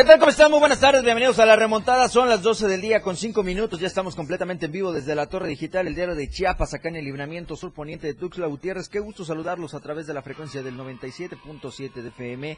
¿Qué tal? ¿Cómo están? Muy buenas tardes, bienvenidos a la remontada. Son las 12 del día con 5 minutos. Ya estamos completamente en vivo desde la Torre Digital, el diario de Chiapas, acá en el libramiento sur poniente de Tuxtla Gutiérrez. Qué gusto saludarlos a través de la frecuencia del 97.7 de FM.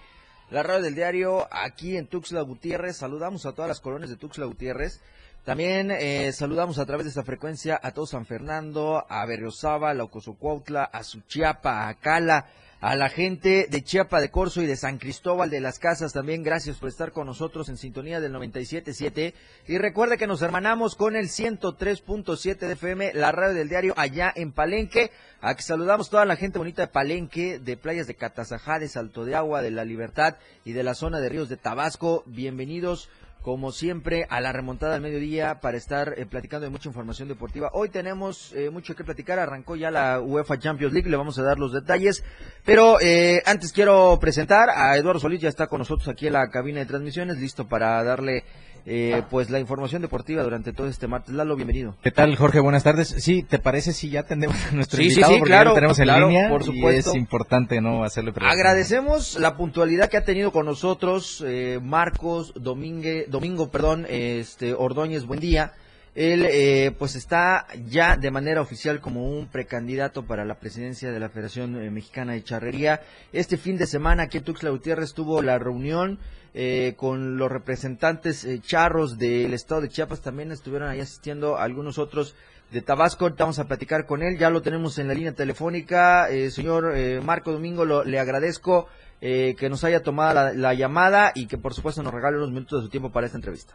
La radio del diario aquí en Tuxtla Gutiérrez. Saludamos a todas las colonias de Tuxtla Gutiérrez. También eh, saludamos a través de esta frecuencia a todo San Fernando, a Berriosaba, a Ocosocuautla, a Suchiapa, a Cala, a la gente de Chiapa de Corzo y de San Cristóbal de las Casas también. Gracias por estar con nosotros en sintonía del 97.7 y recuerde que nos hermanamos con el 103.7 de FM, la radio del diario allá en Palenque, a que saludamos toda la gente bonita de Palenque, de playas de Catazajá, de Salto de Agua, de La Libertad y de la zona de Ríos de Tabasco, bienvenidos como siempre, a la remontada al mediodía para estar eh, platicando de mucha información deportiva. Hoy tenemos eh, mucho que platicar, arrancó ya la UEFA Champions League, le vamos a dar los detalles, pero eh, antes quiero presentar a Eduardo Solís, ya está con nosotros aquí en la cabina de transmisiones, listo para darle eh, pues la información deportiva durante todo este martes. Lalo, bienvenido. ¿Qué tal, Jorge? Buenas tardes. Sí, ¿te parece si ya atendemos a nuestro sí, invitado? Sí, sí, porque claro, ya lo tenemos en claro, línea por supuesto. y es importante no hacerle preguntas. Agradecemos la puntualidad que ha tenido con nosotros eh, Marcos Domingue, Domingo, perdón, este Ordóñez, buen día. Él eh, pues está ya de manera oficial como un precandidato para la presidencia de la Federación eh, Mexicana de Charrería. Este fin de semana aquí en Tuxtla Gutiérrez tuvo la reunión eh, con los representantes eh, charros del estado de Chiapas. También estuvieron ahí asistiendo algunos otros de Tabasco. Vamos a platicar con él. Ya lo tenemos en la línea telefónica. Eh, señor Marco Domingo, lo- le agradezco que nos haya tomado la, la llamada y que por supuesto nos regale unos minutos de su tiempo para esta entrevista.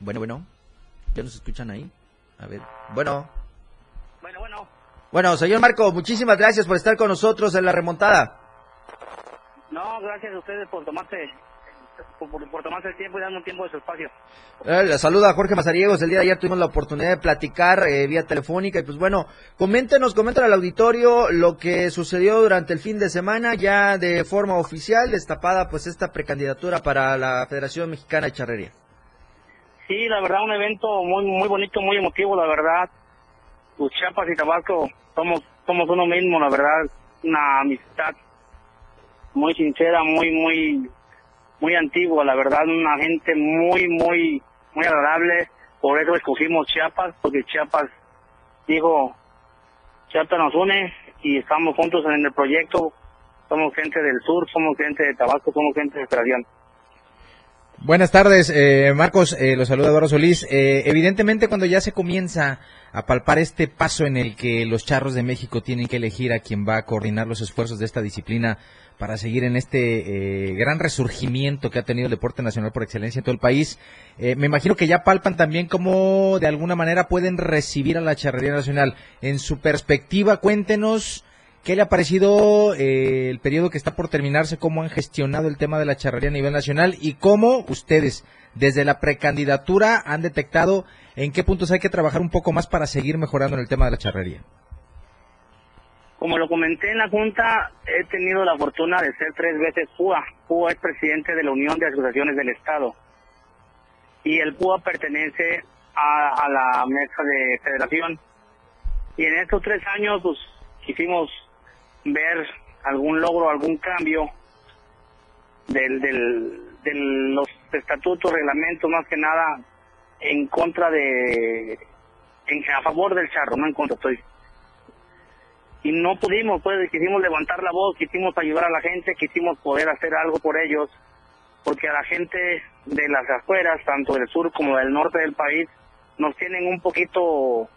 Bueno, bueno. ¿Ya nos escuchan ahí? A ver. Bueno. Bueno, bueno, Bueno, señor Marco, muchísimas gracias por estar con nosotros en la remontada. no, gracias a ustedes por tomarse, por, tomarse el tiempo y darme un tiempo de su espacio. Eh, le saluda Jorge Mazariegos. El día de ayer tuvimos la oportunidad de platicar eh, vía telefónica. Y pues bueno, coméntenos, coméntenos al auditorio lo que sucedió durante el fin de semana, ya de forma oficial, destapada pues esta precandidatura para la Federación Mexicana de Charrería. Sí, la verdad, un evento muy muy bonito, muy emotivo, la verdad. Pues Chiapas y Tabasco somos somos uno mismo, la verdad, una amistad muy sincera, muy muy muy antigua, la verdad, una gente muy muy muy agradable. Por eso escogimos Chiapas, porque Chiapas dijo, Chiapas nos une y estamos juntos en el proyecto. Somos gente del sur, somos gente de Tabasco, somos gente de Federación. Buenas tardes, eh, Marcos. Eh, los saluda Eduardo Solís. Eh, evidentemente, cuando ya se comienza a palpar este paso en el que los charros de México tienen que elegir a quien va a coordinar los esfuerzos de esta disciplina para seguir en este eh, gran resurgimiento que ha tenido el deporte nacional por excelencia en todo el país, eh, me imagino que ya palpan también cómo de alguna manera pueden recibir a la charrería nacional. En su perspectiva, cuéntenos ¿Qué le ha parecido eh, el periodo que está por terminarse? ¿Cómo han gestionado el tema de la charrería a nivel nacional? ¿Y cómo ustedes, desde la precandidatura, han detectado en qué puntos hay que trabajar un poco más para seguir mejorando en el tema de la charrería? Como lo comenté en la Junta, he tenido la fortuna de ser tres veces PUA. PUA es presidente de la Unión de Asociaciones del Estado. Y el PUA pertenece a, la mesa de federación. Y en estos tres años, pues, quisimos ver algún logro, algún cambio del, del, de los estatutos, reglamentos, más que nada, en contra de, en, a favor del charro, no en contra, estoy. Y no pudimos, pues quisimos levantar la voz, quisimos ayudar a la gente, quisimos poder hacer algo por ellos, porque a la gente de las afueras, tanto del sur como del norte del país, nos tienen un poquito,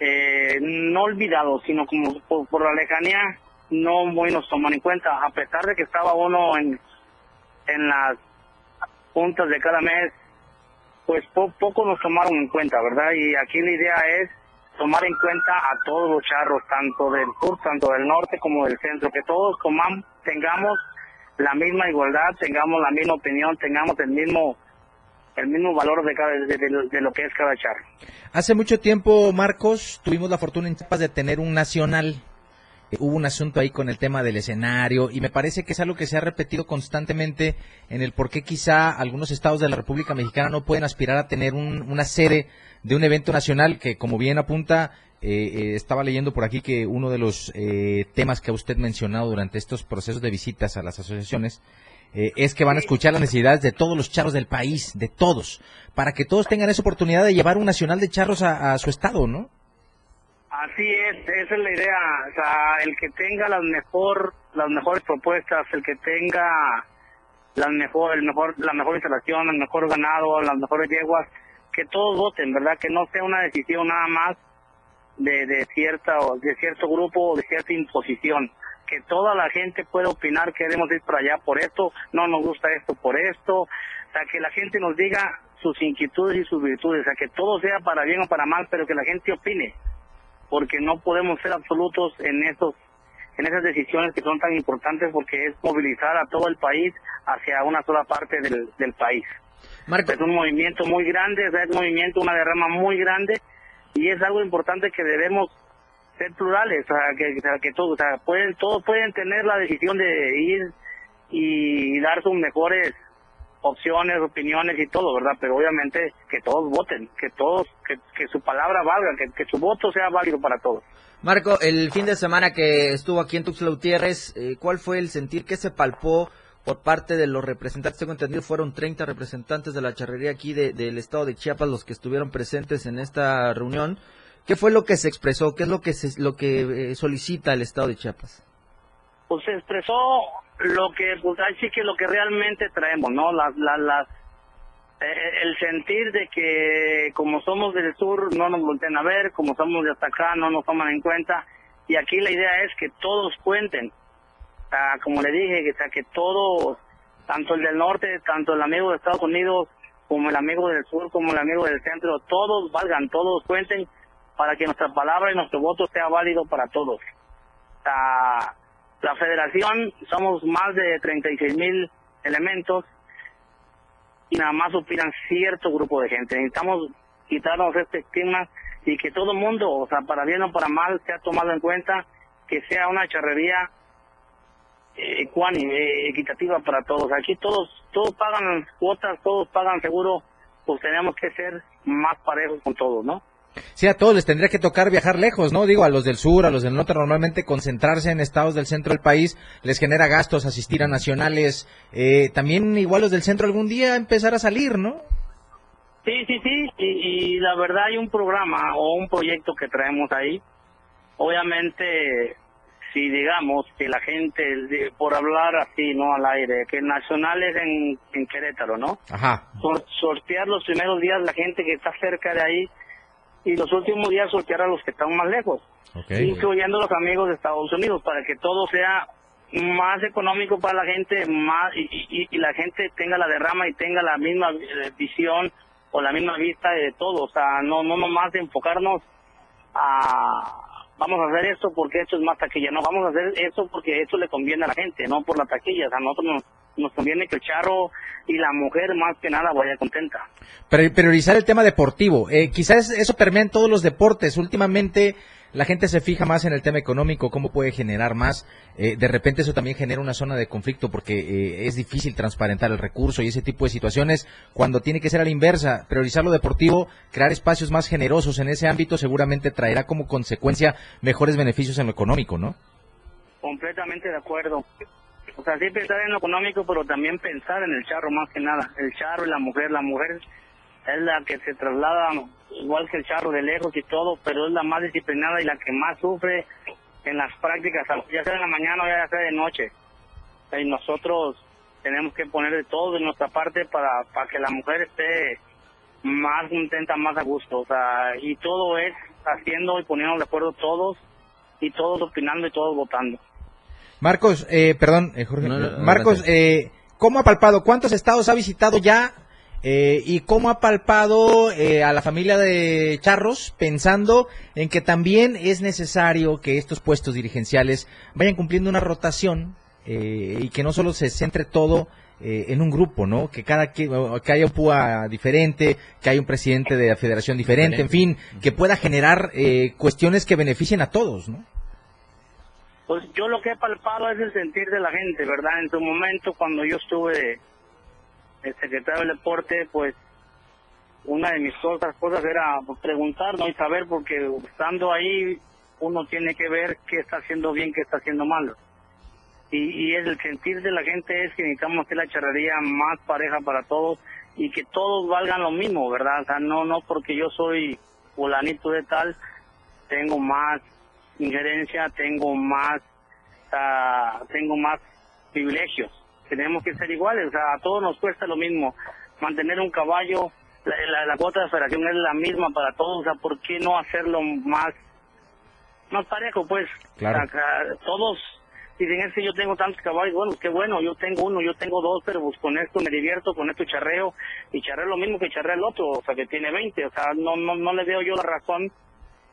eh, no olvidados, sino como por, por la lejanía, no muy nos toman en cuenta, a pesar de que estaba uno en, en las juntas de cada mes, pues poco nos tomaron en cuenta, ¿verdad? Y aquí la idea es tomar en cuenta a todos los charros, tanto del sur, tanto del norte como del centro, que todos tomamos, tengamos la misma igualdad, tengamos la misma opinión, tengamos el mismo el mismo valor de, cada, de, lo que es cada charro. Hace mucho tiempo, Marcos, tuvimos la fortuna en Chiapas de tener un nacional hubo un asunto ahí con el tema del escenario y me parece que es algo que se ha repetido constantemente en el por qué quizá algunos estados de la República Mexicana no pueden aspirar a tener una sede de un evento nacional que, como bien apunta, eh, eh, estaba leyendo por aquí que uno de los eh, temas que ha usted mencionado durante estos procesos de visitas a las asociaciones es que van a escuchar las necesidades de todos los charros del país, de todos, para que todos tengan esa oportunidad de llevar un nacional de charros a su estado, ¿no? Así es, esa es la idea, o sea, el que tenga las mejor, las mejores propuestas, el que tenga la mejor, el mejor, la mejor instalación, el mejor ganado, las mejores yeguas, que todos voten, ¿verdad? Que no sea una decisión nada más de, de cierta, de cierto grupo o de cierta imposición, que toda la gente pueda opinar que debemos ir para allá por esto, no nos gusta esto por esto, o sea, que la gente nos diga sus inquietudes y sus virtudes, o sea, que todo sea para bien o para mal, pero que la gente opine porque no podemos ser absolutos en esos en esas decisiones que son tan importantes porque es movilizar a todo el país hacia una sola parte del, del país. Es un movimiento muy grande, es un movimiento, una derrama muy grande y es algo importante que debemos ser plurales, o sea, que, todos, o sea, pueden, todos pueden tener la decisión de ir y dar sus mejores opciones, opiniones y todo, ¿verdad? Pero obviamente que todos voten, que todos, que, su palabra valga, que, su voto sea válido para todos. Marco, el fin de semana que estuvo aquí en Tuxtla Gutiérrez, eh, ¿cuál fue el sentir que se palpó por parte de los representantes? Tengo entendido, fueron 30 representantes de la charrería aquí del estado de Chiapas los que estuvieron presentes en esta reunión. ¿Qué fue lo que se expresó? ¿Qué es lo que, se, lo que eh, solicita el estado de Chiapas? Pues se expresó lo que pues ahí sí que lo que realmente traemos no las las, las eh, el sentir de que como somos del sur no nos voltean a ver como somos de hasta acá no nos toman en cuenta y aquí la idea es que todos cuenten o como le dije que, sea, que todos tanto el del norte tanto el amigo de Estados Unidos como el amigo del sur como el amigo del centro todos valgan todos cuenten para que nuestra palabra y nuestro voto sea válido para todos la federación somos más de 36 mil elementos y nada más opinan cierto grupo de gente. Necesitamos quitarnos este estigma y que todo el mundo, o sea, para bien o para mal, sea tomado en cuenta que sea una charrería eh, eh, equitativa para todos. Aquí todos, todos pagan cuotas, todos pagan seguro, pues tenemos que ser más parejos con todos, ¿no? Sí, a todos les tendría que tocar viajar lejos, ¿no? Digo, a los del sur, a los del norte, normalmente concentrarse en estados del centro del país les genera gastos, asistir a nacionales. Eh, también igual los del centro algún día empezar a salir, ¿no? Sí, sí, sí, y, la verdad hay un programa o un proyecto que traemos ahí. Obviamente, si digamos que la gente, por hablar así, ¿no? Al aire, que nacionales en, en Querétaro, ¿no? Ajá. sortear los primeros días la gente que está cerca de ahí y los últimos días sortear a los que están más lejos, incluyendo los amigos de Estados Unidos, para que todo sea más económico para la gente más y, la gente tenga la derrama y tenga la misma eh, visión o la misma vista de todo, o sea, no no nomás enfocarnos a vamos a hacer esto porque esto es más taquilla, no, vamos a hacer esto porque esto le conviene a la gente, no por la taquilla, o sea, nosotros nos, nos conviene que el charro y la mujer más que nada vaya contenta. Priorizar el tema deportivo, eh, quizás eso permea en todos los deportes. Últimamente la gente se fija más en el tema económico, cómo puede generar más. Eh, de repente eso también genera una zona de conflicto porque eh, es difícil transparentar el recurso y ese tipo de situaciones. Cuando tiene que ser a la inversa, priorizar lo deportivo, crear espacios más generosos en ese ámbito seguramente traerá como consecuencia mejores beneficios en lo económico, ¿no? Completamente de acuerdo. O sea, sí pensar en lo económico, pero también pensar en el charro más que nada. El charro y la mujer. La mujer es la que se traslada igual que el charro de lejos y todo, pero es la más disciplinada y la que más sufre en las prácticas, ya sea en la mañana o ya sea de noche. Y nosotros tenemos que poner de todo de nuestra parte para, para que la mujer esté más contenta, más a gusto. O sea, y todo es haciendo y poniendo de acuerdo todos y todos opinando y todos votando. Marcos, eh, perdón, eh, Jorge, Marcos, eh, ¿cómo ha palpado? ¿Cuántos estados ha visitado ya? Eh, ¿Y cómo ha palpado eh, a la familia de Charros pensando en que también es necesario que estos puestos dirigenciales vayan cumpliendo una rotación eh, y que no solo se centre todo eh, en un grupo, ¿no? Que cada que, que haya un PUA diferente, que haya un presidente de la federación diferente, en fin, que pueda generar eh, cuestiones que beneficien a todos, ¿no? Pues yo lo que he palpado es el sentir de la gente, ¿verdad? En su momento, cuando yo estuve el secretario del deporte, pues una de mis otras cosas era preguntar, ¿no? Y saber, porque estando ahí uno tiene que ver qué está haciendo bien, qué está haciendo mal. Y, y el sentir de la gente es que necesitamos hacer la charrería más pareja para todos y que todos valgan lo mismo, ¿verdad? O sea, no, no porque yo soy fulanito de tal, tengo más injerencia, tengo más, uh, tengo más privilegios. Tenemos que ser iguales, o sea, a todos nos cuesta lo mismo. Mantener un caballo, la, la, la cuota de federación es la misma para todos, o sea, ¿por qué no hacerlo más, más parejo? Pues, Claro. o sea, todos dicen, es que yo tengo tantos caballos, bueno, qué bueno, yo tengo uno, yo tengo dos, pero pues con esto me divierto, con esto charreo, y charreo lo mismo que charrea el otro, o sea, que tiene 20, o sea, no, no, no le veo yo la razón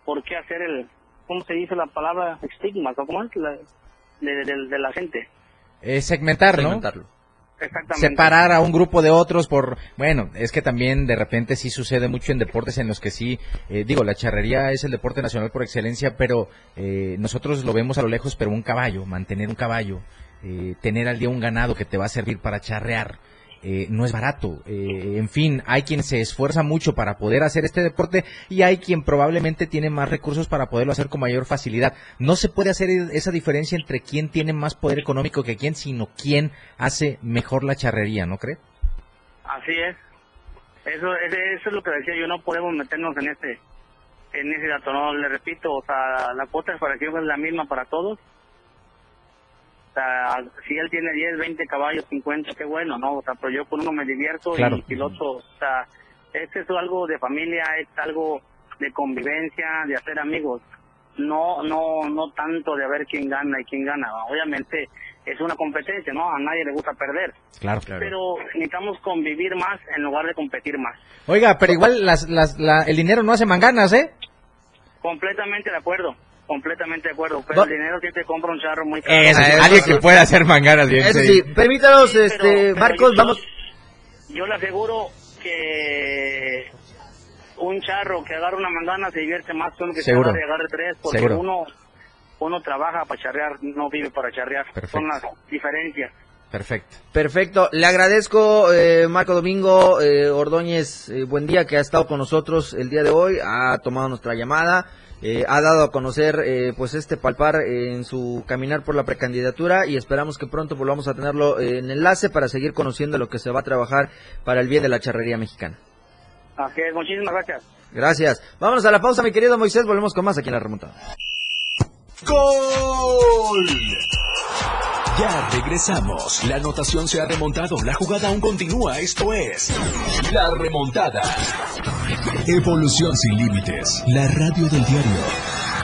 por qué hacer el, ¿cómo se dice la palabra? Estigma, ¿o ¿cómo es? La, de, de, de la gente. Eh, segmentar, ¿no? Segmentarlo. Exactamente. separar a un grupo de otros por bueno es que también de repente sí sucede mucho en deportes en los que sí eh, digo la charrería es el deporte nacional por excelencia pero eh, nosotros lo vemos a lo lejos pero un caballo mantener un caballo eh, tener al día un ganado que te va a servir para charrear eh, no es barato. Eh, en fin, hay quien se esfuerza mucho para poder hacer este deporte y hay quien probablemente tiene más recursos para poderlo hacer con mayor facilidad. No se puede hacer esa diferencia entre quién tiene más poder económico que quién, sino quién hace mejor la charrería, ¿no cree? Así es. Eso, es lo que decía yo, no podemos meternos en ese en ese dato, no, le repito, o sea, la cuota de separación es la misma para todos. O sea, si él tiene 10, 20 caballos, 50, qué bueno, ¿no? O sea, pero yo con uno me divierto Claro. y piloto, o sea, este es algo de familia, es algo de convivencia, de hacer amigos. No, no, no tanto de ver quién gana y quién gana. Obviamente es una competencia, ¿no? A nadie le gusta perder. Claro, Pero necesitamos convivir más en lugar de competir más. Oiga, pero igual las, las, la- el dinero no hace manganas, ¿eh? Completamente de acuerdo, completamente de acuerdo. Pero Va- el dinero sí te compra un charro muy caro. Eso, eso alguien que pueda hacer manganas bien. Eso sí. permítanos, Sí, este, pero- pero Marcos, yo- vamos. Yo le aseguro que un charro que agarra una mangana se divierte más que uno que se Seguro. y agarre tres, porque Seguro. uno uno trabaja para charrear, no vive para charrear. Perfecto. Son las diferencias. Perfecto. Perfecto, le agradezco eh, Marco Domingo eh, Ordóñez, eh, buen día que ha estado con nosotros el día de hoy, ha tomado nuestra llamada, eh, ha dado a conocer eh, pues este palpar eh, en su caminar por la precandidatura y esperamos que pronto volvamos a tenerlo eh, en enlace para seguir conociendo lo que se va a trabajar para el bien de la charrería mexicana. Así es, muchísimas gracias. Gracias. Vámonos a la pausa, mi querido Moisés, volvemos con más aquí en la remontada. ¡Gol! Ya regresamos. La anotación se ha remontado. La jugada aún continúa. Esto es La Remontada. Evolución sin límites. La radio del diario.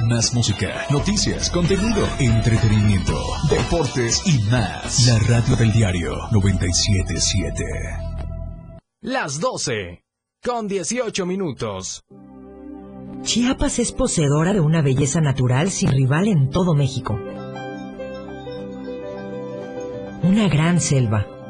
Más música, noticias, contenido, entretenimiento, deportes y más. La radio del diario 977. Las 12, con 18 minutos. Chiapas es poseedora de una belleza natural sin rival en todo México. Una gran selva,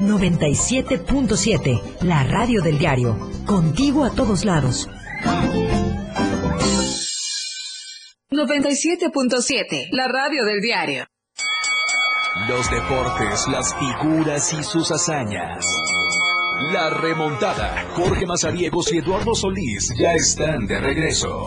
97.7, la radio del diario. Contigo a todos lados. 97.7, la radio del diario. Los deportes, las figuras y sus hazañas. La remontada. Jorge Mazariegos y Eduardo Solís ya están de regreso.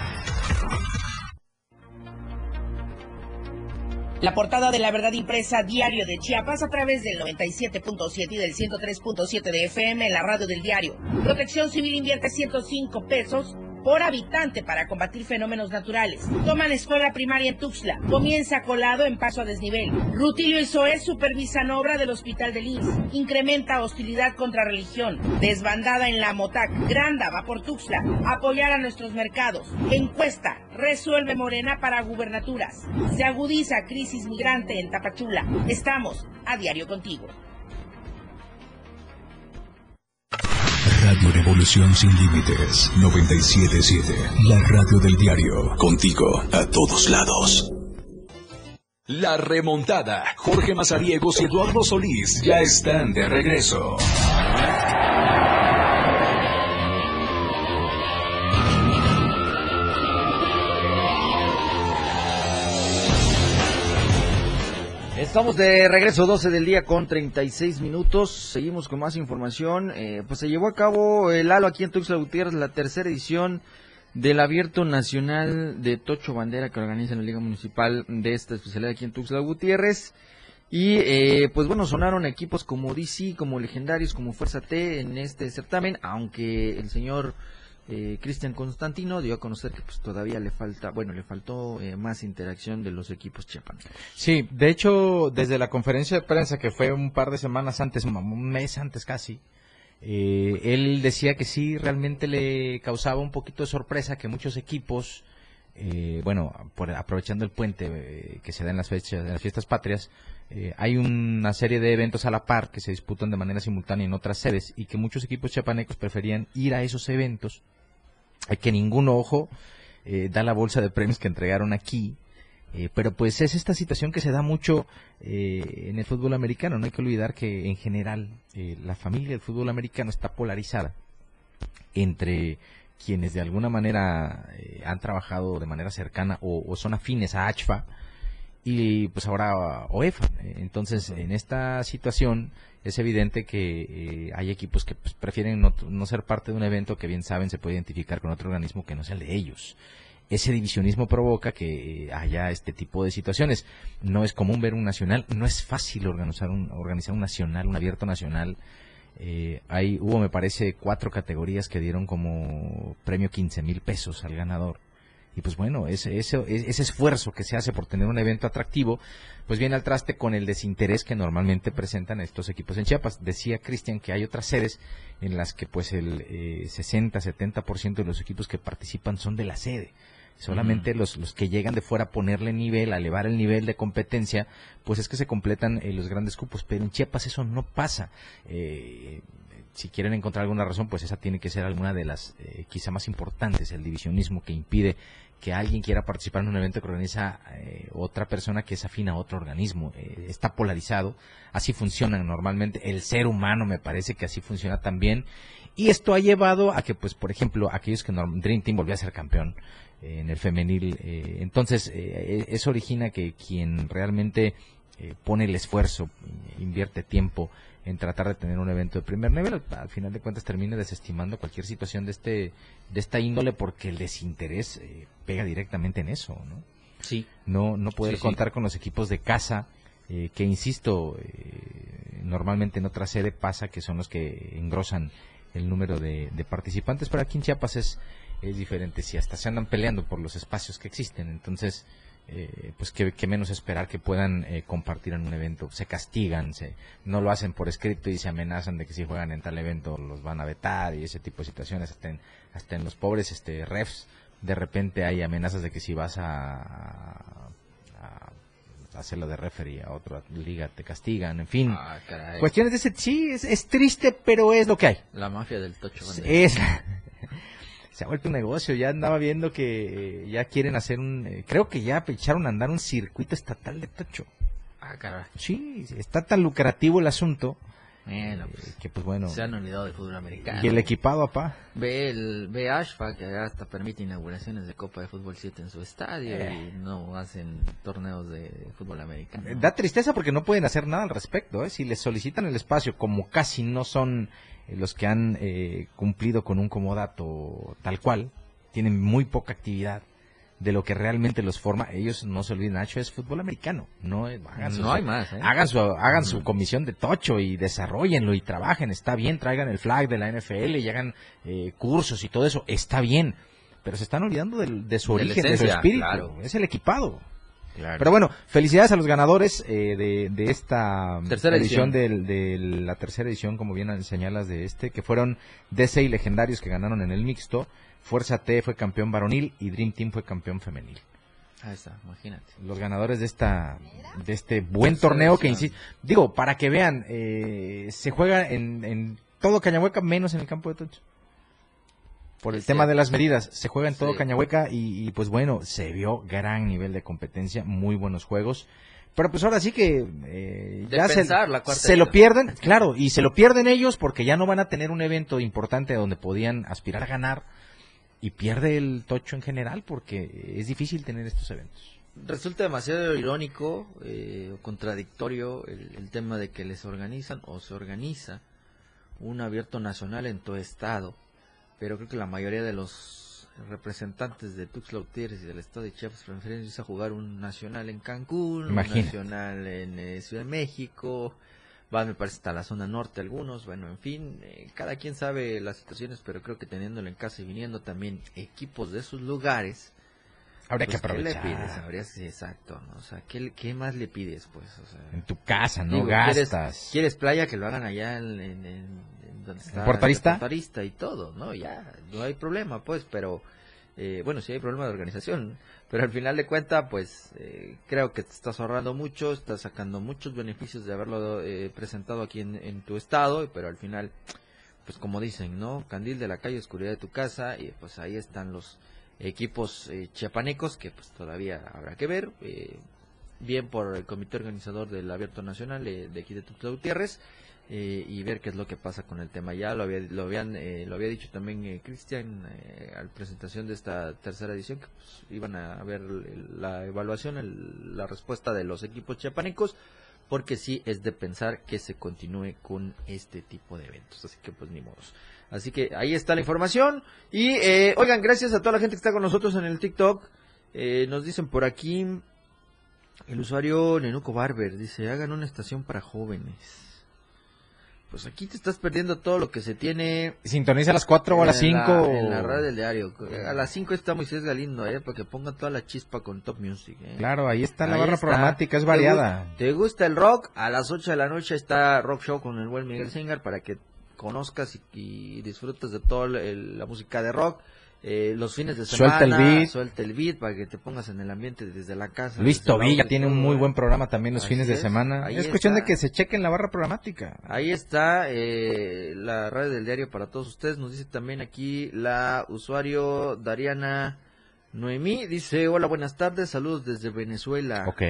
La portada de la verdad impresa diario de Chiapas a través del 97.7 y del 103.7 de FM en la radio del diario. Protección Civil invierte 105 pesos por habitante para combatir fenómenos naturales. Toman escuela primaria en Tuxtla. Comienza colado en paso a desnivel. Rutilio y Zoé supervisan obra del Hospital de Lins. Incrementa hostilidad contra religión. Desbandada en la Motac. Granda va por Tuxtla. Apoyar a nuestros mercados. Encuesta. Resuelve Morena para gubernaturas. Se agudiza crisis migrante en Tapachula. Estamos a diario contigo. Radio Revolución Sin Límites 977. La radio del diario. Contigo a todos lados. La remontada. Jorge Mazariegos y Eduardo Solís ya están de regreso. Estamos de regreso 12 del día con 36 minutos. Seguimos con más información. Eh, pues se llevó a cabo el halo aquí en Tuxtla Gutiérrez, la tercera edición del Abierto Nacional de Tocho Bandera que organiza la Liga Municipal de esta especialidad aquí en Tuxtla Gutiérrez. Y eh, pues bueno, sonaron equipos como DC, como Legendarios, como Fuerza T en este certamen, aunque el señor eh, Cristian Constantino dio a conocer que pues todavía le falta, bueno, le faltó eh, más interacción de los equipos chiapaneros. Sí, de hecho, desde la conferencia de prensa que fue un par de semanas antes, un mes antes casi, eh, él decía que sí, realmente le causaba un poquito de sorpresa que muchos equipos, eh, bueno, por- aprovechando el puente que se da en las, fechas, en las fiestas patrias, hay una serie de eventos a la par que se disputan de manera simultánea en otras sedes y que muchos equipos chiapanecos preferían ir a esos eventos, que ningún ojo eh, da la bolsa de premios que entregaron aquí, eh, pero pues es esta situación que se da mucho eh, en el fútbol americano. No hay que olvidar que en general eh, la familia del fútbol americano está polarizada entre quienes de alguna manera han trabajado de manera cercana o, son afines a ACHFA y pues ahora OEFA. Entonces, en esta situación es evidente que eh, hay equipos que pues, prefieren no, no ser parte de un evento que bien saben se puede identificar con otro organismo que no sea el de ellos. Ese divisionismo provoca que eh, haya este tipo de situaciones. No es común ver un nacional, no es fácil organizar un, organizar un nacional, un abierto nacional. Eh, hay, hubo, me parece, cuatro categorías que dieron como premio 15 mil pesos al ganador. Y pues bueno, ese, ese, ese esfuerzo que se hace por tener un evento atractivo, pues viene al traste con el desinterés que normalmente presentan estos equipos en Chiapas. Decía Cristian que hay otras sedes en las que pues el eh, 60-70% de los equipos que participan son de la sede. Solamente los, los que llegan de fuera a ponerle nivel, a elevar el nivel de competencia, pues es que se completan eh, los grandes cupos. Pero en Chiapas eso no pasa. Eh, si quieren encontrar alguna razón, pues esa tiene que ser alguna de las eh, quizá más importantes, el divisionismo que impide que alguien quiera participar en un evento que organiza eh, otra persona que es afín a otro organismo. Eh, está polarizado, así funcionan normalmente. El ser humano me parece que así funciona también. Y esto ha llevado a que, pues, por ejemplo, aquellos que Dream Team volvió a ser campeón en el femenil, entonces eso origina que quien realmente pone el esfuerzo, invierte tiempo en tratar de tener un evento de primer nivel, al final de cuentas termina desestimando cualquier situación de este de esta índole porque el desinterés eh, pega directamente en eso, ¿no? Sí. No no poder Sí, sí. contar con los equipos de casa eh, que insisto eh, normalmente en otra sede pasa que son los que engrosan el número de, de participantes, pero aquí en Chiapas es es diferente, si hasta se andan peleando por los espacios que existen, entonces eh, pues que, menos esperar que puedan eh, compartir en un evento. Se castigan, se, no lo hacen por escrito y se amenazan de que si juegan en tal evento los van a vetar y ese tipo de situaciones. Hasta en, hasta en los pobres este, refs, de repente hay amenazas de que si vas a, hacerlo de referee a otra liga te castigan, en fin. Ah, cuestiones de ese, sí, es, triste, pero es lo que hay. La mafia del tocho. Es, se ha vuelto un negocio. Ya andaba viendo que eh, ya quieren hacer un. Eh, creo que ya echaron a andar un circuito estatal de tocho. Ah, caray. Sí, está tan lucrativo el asunto. Bueno, pues, eh, que pues bueno. Se han olvidado del fútbol americano. Y el equipado, apá. Ve, el, ve Ashfa, que hasta permite inauguraciones de Copa de Fútbol 7 en su estadio y no hacen torneos de fútbol americano. Da tristeza porque no pueden hacer nada al respecto. ¿eh? Si les solicitan el espacio, como casi no son los que han eh, cumplido con un comodato tal cual, tienen muy poca actividad de lo que realmente los forma. Ellos no se olviden, Nacho es fútbol americano. No, hagan su, hay más. ¿eh? Hagan su, hagan su comisión de tocho y desarrollenlo y trabajen. Está bien, traigan el flag de la NFL y hagan cursos y todo eso. Está bien. Pero se están olvidando de, su origen, de su espíritu. Es el equipado. Pero bueno, felicidades a los ganadores eh, de, esta tercera edición, De, la tercera edición, como bien señalas de este, que fueron DC y Legendarios que ganaron en el mixto. Fuerza T fue campeón varonil y Dream Team fue campeón femenil. Ahí está, imagínate. Los ganadores de esta de este buen torneo que insisto, digo, para que vean, eh, se juega en, en todo Cañahueca menos en el campo de Tocho por el tema de las medidas. Se juega en todo Cañahueca y, pues bueno, se vio gran nivel de competencia, muy buenos juegos. Pero pues ahora sí que eh, ya se, lo pierden, claro, y se lo pierden ellos porque ya no van a tener un evento importante donde podían aspirar a ganar y pierde el tocho en general porque es difícil tener estos eventos. Resulta demasiado irónico eh, o contradictorio el, el tema de que les organizan o se organiza un abierto nacional en todo estado pero creo que la mayoría de los representantes de Tuxtla Gutiérrez y del estado de Chiapas prefieren irse a jugar un nacional en Cancún, un nacional en eh, Ciudad de México, van me parece hasta la zona norte algunos, bueno, en fin, eh, cada quien sabe las situaciones, pero creo que teniéndolo en casa y viniendo también equipos de sus lugares, Habría que aprovechar. ¿Qué le pides? Habría, sí, exacto, ¿no? O sea, ¿qué, ¿qué, más le pides, pues? O sea, en tu casa, no gastas. ¿quieres, playa? Que lo hagan allá en, en, donde está. ¿Portarista? Portarista y todo, ¿no? Ya, no hay problema, pues, pero... Eh, bueno, sí hay problema de organización, pero al final de cuentas, pues eh, creo que te estás ahorrando mucho, estás sacando muchos beneficios de haberlo eh, presentado aquí en, en, tu estado, pero al final, pues como dicen, ¿no? Candil de la calle, oscuridad de tu casa, y pues ahí están los equipos eh, chiapanecos que pues todavía habrá que ver eh, bien por el comité organizador del abierto nacional de aquí de Tuxtla Gutiérrez eh, y ver qué es lo que pasa con el tema. Ya lo había lo habían lo había dicho también Cristian al presentación de esta tercera edición que pues, iban a ver la evaluación la respuesta de los equipos chiapanecos porque sí es de pensar que se continúe con este tipo de eventos así que pues ni modos Así que ahí está la información. Y eh, oigan, gracias a toda la gente que está con nosotros en el TikTok. Eh, nos dicen por aquí, el usuario Nenuco Barber dice, hagan una estación para jóvenes. Pues aquí te estás perdiendo todo lo que se tiene. Sintoniza a las 4 o a las 5. En la radio del diario. A las 5 está Moisés Galindo, ¿eh? Para que pongan toda la chispa con Top Music, ¿eh? Claro, ahí está la barra programática, es variada. ¿Te, gusta el rock? A las 8 de la noche está Rock Show con el buen Miguel Singer para que conozcas y, disfrutes de toda la música de rock. Eh, los fines de semana, suelta el beat, suelta el beat para que te pongas en el ambiente desde la casa. Luis Tobilla tiene un muy buen programa también los fines de semana. es cuestión de que se chequen la barra programática. Ahí está eh, la radio del diario para todos ustedes. Nos dice también aquí la usuario Dariana Noemí dice, hola, buenas tardes, saludos desde Venezuela. Ok.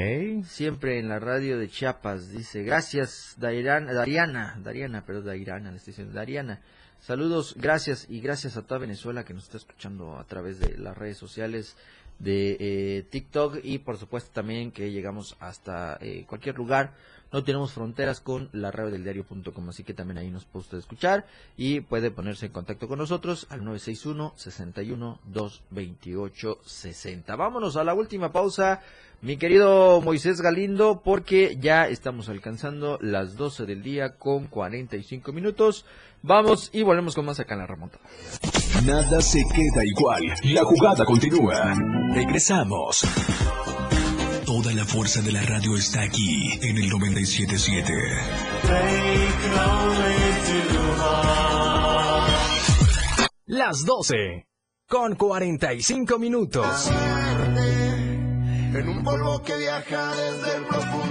Siempre en la radio de Chiapas. Dice, gracias, Dariana, Dariana, Dariana, perdón, Dariana, le estoy diciendo, Dariana. Saludos, gracias y gracias a toda Venezuela que nos está escuchando a través de las redes sociales de eh, TikTok y por supuesto también que llegamos hasta eh, cualquier lugar no tenemos fronteras con la radio del diario.com, así que también ahí nos puede usted escuchar y puede ponerse en contacto con nosotros al 961 61 228 60. Vámonos a la última pausa, mi querido Moisés Galindo, porque ya estamos alcanzando las 12 del día con 45 minutos. Vamos y volvemos con más acá en la remontada. Nada se queda igual, la jugada continúa. Regresamos. Toda la fuerza de la radio está aquí en el 977. Las 12 con 45 minutos. En un polvo que viaja desde el profundo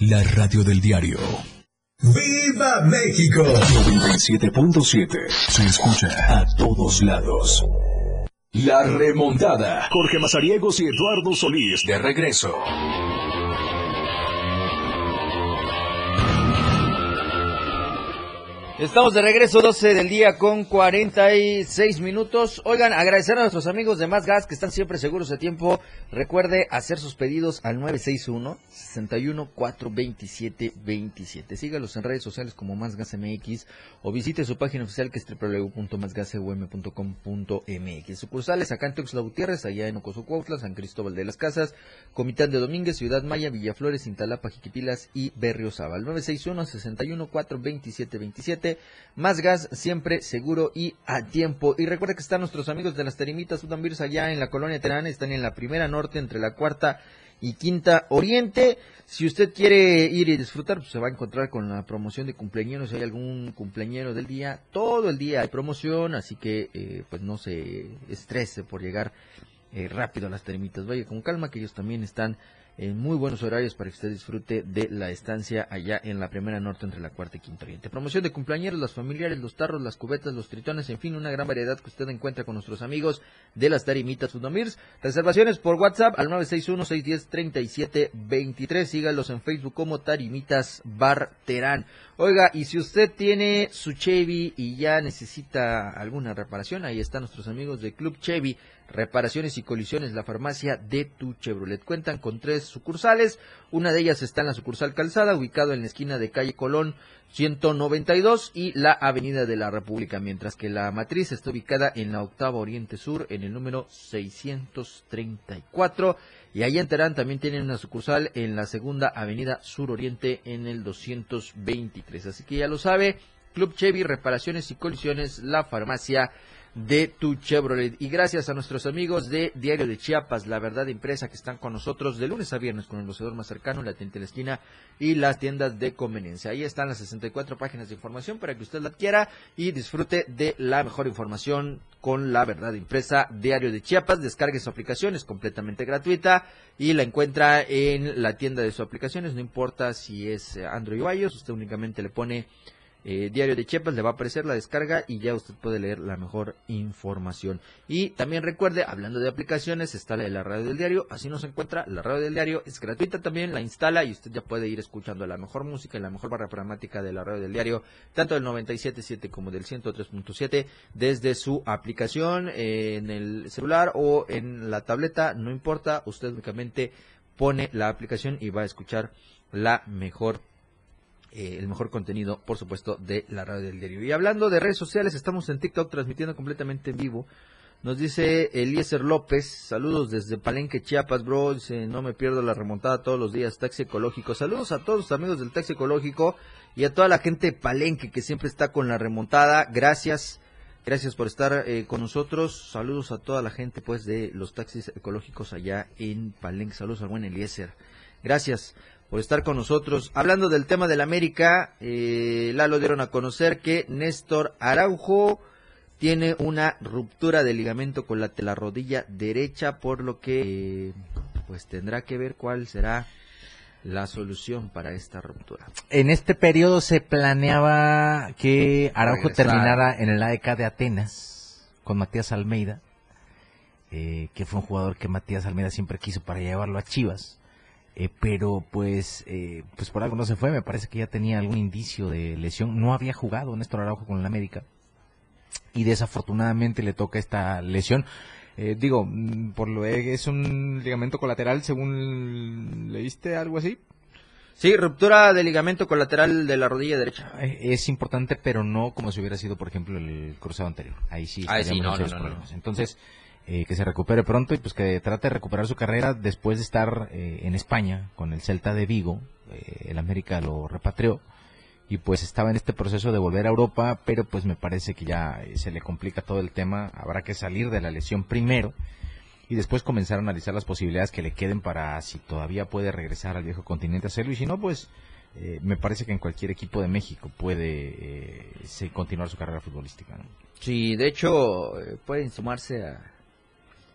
La radio del diario. ¡Viva México! 97.7. Se escucha a todos lados. La remontada. Jorge Mazariegos y Eduardo Solís de regreso. Estamos de regreso 12 del día con 46 minutos. Oigan, agradecer a nuestros amigos de Más Gas que están siempre seguros de tiempo. Recuerde hacer sus pedidos al 961 61 427 27. Sígalos en redes sociales como Más Gas MX o visite su página oficial que es www.másgasum.com.mx. Sucursales acá en Tuxtla Gutiérrez, allá en Ocosocuautla, San Cristóbal de las Casas, Comitán de Domínguez, Ciudad Maya, Villaflores, Intalapa, Jiquipilas y Berriozábal. 961 61 427 27 más gas, siempre seguro y a tiempo. Y recuerda que están nuestros amigos de las Terimitas Udambir allá en la colonia Terán, están en la primera norte entre la cuarta y quinta oriente. Si usted quiere ir y disfrutar, pues se va a encontrar con la promoción de cumpleaños. Si hay algún cumpleañero del día, todo el día hay promoción, así que eh, pues no se estrese por llegar eh, rápido a las termitas. Vaya con calma, que ellos también están en muy buenos horarios para que usted disfrute de la estancia allá en la primera norte entre la cuarta y quinta oriente. Promoción de cumpleaños, las familiares, los tarros, las cubetas, los tritones, en fin, una gran variedad que usted encuentra con nuestros amigos de las Tarimitas Sudomirs. Reservaciones por WhatsApp al 961-610-3723. Sígalos en Facebook como Tarimitas Bar Terán. Oiga, y si usted tiene su Chevy y ya necesita alguna reparación, ahí están nuestros amigos de Club Chevy Reparaciones y Colisiones, la farmacia de tu Chevrolet. Cuentan con tres sucursales, una de ellas está en la sucursal Calzada, ubicado en la esquina de calle Colón 192 y la Avenida de la República, mientras que la matriz está ubicada en la octava Oriente Sur, en el número 634. Y ahí en también tienen una sucursal en la segunda Avenida Sur Oriente, en el 223. Así que ya lo sabe, Club Chevy, Reparaciones y Colisiones, la farmacia de tu Chevrolet. Y gracias a nuestros amigos de Diario de Chiapas, La Verdad Impresa, que están con nosotros de lunes a viernes con el boceador más cercano, la tienda de la esquina y las tiendas de conveniencia. Ahí están las 64 páginas de información para que usted la adquiera y disfrute de la mejor información con La Verdad Impresa, Diario de Chiapas. Descargue su aplicación, es completamente gratuita y la encuentra en la tienda de sus aplicaciones, no importa si es Android o iOS, usted únicamente le pone eh, Diario de Chiapas, le va a aparecer la descarga y ya usted puede leer la mejor información. Y también recuerde, hablando de aplicaciones, está la de la radio del diario, así nos encuentra, la radio del diario es gratuita también, la instala y usted ya puede ir escuchando la mejor música y la mejor barra programática de la radio del diario, tanto del 97.7 como del 103.7, desde su aplicación eh, en el celular o en la tableta, no importa, usted únicamente pone la aplicación y va a escuchar la mejor eh, el mejor contenido, por supuesto, de la radio del diario. Y hablando de redes sociales, estamos en TikTok transmitiendo completamente en vivo. Nos dice Eliezer López, saludos desde Palenque, Chiapas, bro. Dice, no me pierdo la remontada todos los días, taxi ecológico. Saludos a todos los amigos del taxi ecológico y a toda la gente de Palenque que siempre está con la remontada. Gracias, gracias por estar eh, con nosotros. Saludos a toda la gente, pues, de los taxis ecológicos allá en Palenque. Saludos al buen Eliezer. Gracias por estar con nosotros. Hablando del tema del América, eh, Lalo dieron a conocer que Néstor Araujo tiene una ruptura de ligamento con la, la rodilla derecha, por lo que eh, pues tendrá que ver cuál será la solución para esta ruptura. En este periodo se planeaba que Araujo Regresar. terminara en el AEK de Atenas con Matías Almeida, eh, que fue un jugador que Matías Almeida siempre quiso para llevarlo a Chivas. Eh, pero pues eh, pues por algo no se fue, me parece que ya tenía algún indicio de lesión, no había jugado Néstor Araujo con el América y desafortunadamente le toca esta lesión. Eh, digo, mm, por lo es un ligamento colateral, según leíste algo así. Sí, ruptura de ligamento colateral de la rodilla derecha. Eh, Es importante, pero no como si hubiera sido, por ejemplo, el cruzado anterior. Ahí sí, Ahí sí, estaríamos no, no, no. Entonces, eh, que se recupere pronto y pues que trate de recuperar su carrera después de estar eh, en España con el Celta de Vigo. Eh, el América lo repatrió y pues estaba en este proceso de volver a Europa, pero pues me parece que ya eh, se le complica todo el tema. Habrá que salir de la lesión primero y después comenzar a analizar las posibilidades que le queden para si todavía puede regresar al viejo continente a hacerlo y si no, pues eh, me parece que en cualquier equipo de México puede eh, continuar su carrera futbolística. Sí, de hecho, pueden sumarse a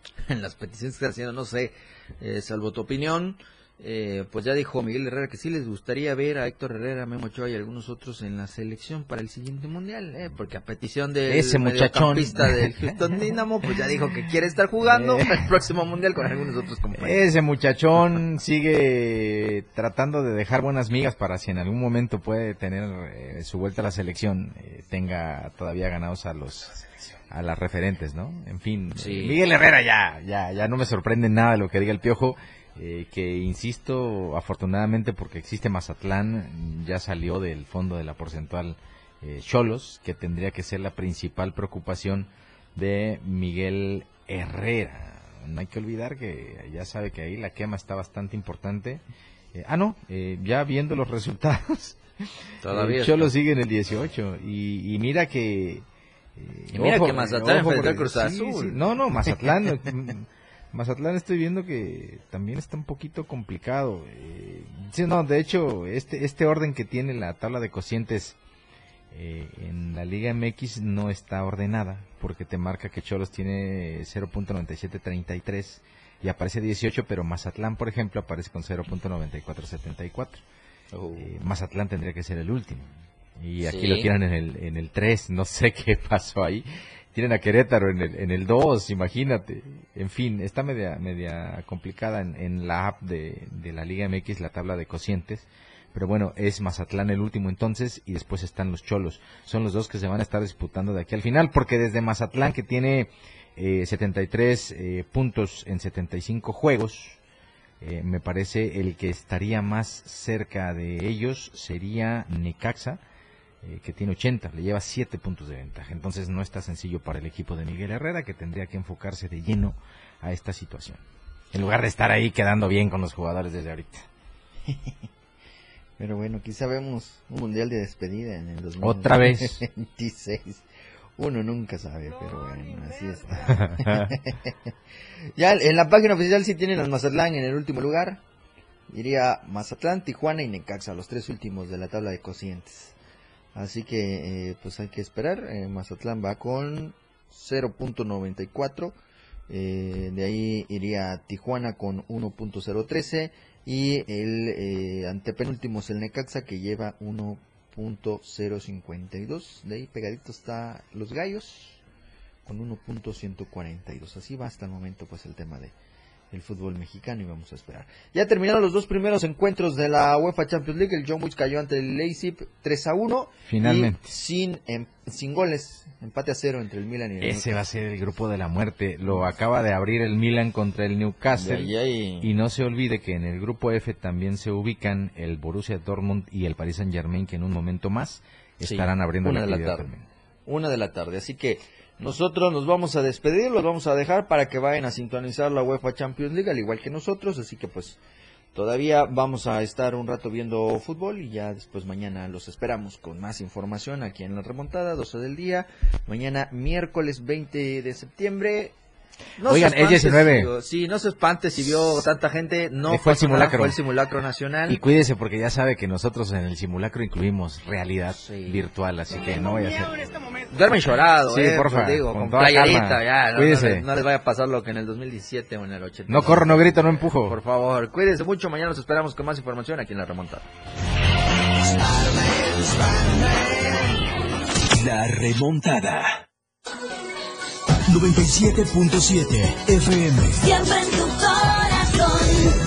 en las peticiones que están haciendo, no sé, eh, salvo tu opinión. eh, pues ya dijo Miguel Herrera que sí les gustaría ver a Héctor Herrera, Memo Ochoa y algunos otros en la selección para el siguiente mundial, eh, porque a petición del Ese muchachón. del Houston Dynamo, pues ya dijo que quiere estar jugando Eh. el próximo mundial con algunos otros compañeros. Ese muchachón sigue tratando de dejar buenas migas para si en algún momento puede tener su vuelta a la selección, tenga todavía ganados a los a las referentes, ¿no? En fin, Sí. eh, Miguel Herrera ya, ya, ya no me sorprende nada de lo que diga el Piojo, eh, que insisto, afortunadamente porque existe Mazatlán, ya salió del fondo de la porcentual eh, Cholos, que tendría que ser la principal preocupación de Miguel Herrera. No hay que olvidar que ya sabe que ahí la quema está bastante importante. Eh, ah, no, ya viendo los resultados. Todavía el está. Cholo sigue en el 18 y, y mira que... eh, Y mira que Mazatlán ojo, porque- Cruz Azul. sí. No, no, Mazatlán. mm, Mazatlán estoy viendo que también está un poquito complicado. Eh, sí, no, de hecho, este, este orden que tiene la tabla de cocientes eh, en la Liga MX no está ordenada porque te marca que Cholos tiene 0.9733 y aparece 18, pero Mazatlán, por ejemplo, aparece con 0.9474. Eh, Mazatlán tendría que ser el último. Y aquí Sí. lo tienen en el, en el 3, no sé qué pasó ahí. Tienen a Querétaro en el, en el 2, imagínate. En fin, está media, media complicada en, en la app de, de la Liga MX, la tabla de cocientes. Pero bueno, es Mazatlán el último entonces y después están los Cholos. Son los dos que se van a estar disputando de aquí al final, porque desde Mazatlán que tiene eh, 73 eh, puntos en 75 juegos, eh, me parece el que estaría más cerca de ellos sería Necaxa, eh, que tiene 80, le lleva 7 puntos de ventaja. Entonces no está sencillo para el equipo de Miguel Herrera, que tendría que enfocarse de lleno a esta situación. En lugar de estar ahí quedando bien con los jugadores desde ahorita. Pero bueno, quizá vemos un mundial de despedida en el 2026. Otra vez. Uno nunca sabe, pero bueno, así está. ya en la página oficial sí tienen a Mazatlán en el último lugar. Iría Mazatlán, Tijuana y Necaxa, los tres últimos de la tabla de cocientes. Así que eh, pues hay que esperar. Eh, Mazatlán va con 0.94. Eh, de ahí iría Tijuana con 1.013 y el eh, antepenúltimo es el Necaxa que lleva 1.052. De ahí pegadito está los Gallos con 1.142. Así va hasta el momento pues el tema de el fútbol mexicano y vamos a esperar. Ya terminaron los dos primeros encuentros de la UEFA Champions League. El John Boys cayó ante el Leipzig 3 a 1. Finalmente. Y sin, em- sin goles. Empate a cero entre el Milan y el Ese va a ser el grupo de la muerte. Lo acaba de abrir el Milan contra el Newcastle. Ahí Y no se olvide que en el grupo F también se ubican el Borussia Dortmund y el Paris Saint Germain, que en un momento más Sí, estarán abriendo una la de la tarde. también. Una de la tarde. Así que nosotros nos vamos a despedir, los vamos a dejar para que vayan a sintonizar la UEFA Champions League, al igual que nosotros. Así que pues todavía vamos a estar un rato viendo fútbol y ya después mañana los esperamos con más información aquí en la remontada, 12 del día. Mañana miércoles 20 de septiembre. Oigan, espante 19. si sí, no se espante si vio tanta gente. No fue el simulacro. Fue el simulacro nacional. Y cuídese porque ya sabe que nosotros en el simulacro incluimos realidad virtual, así que no vaya a ser. este. Duermen llorado, Sí, eh, porfa, pues digo, con con, toda playerita, calma. ya, no, Cuídese. les- no les vaya a pasar lo que en el 2017 o en el 80. No corro, no grito, no empujo. Por favor, cuídense mucho, mañana los esperamos con más información aquí en La Remontada. La remontada. 97.7 FM. Siempre en tu corazón.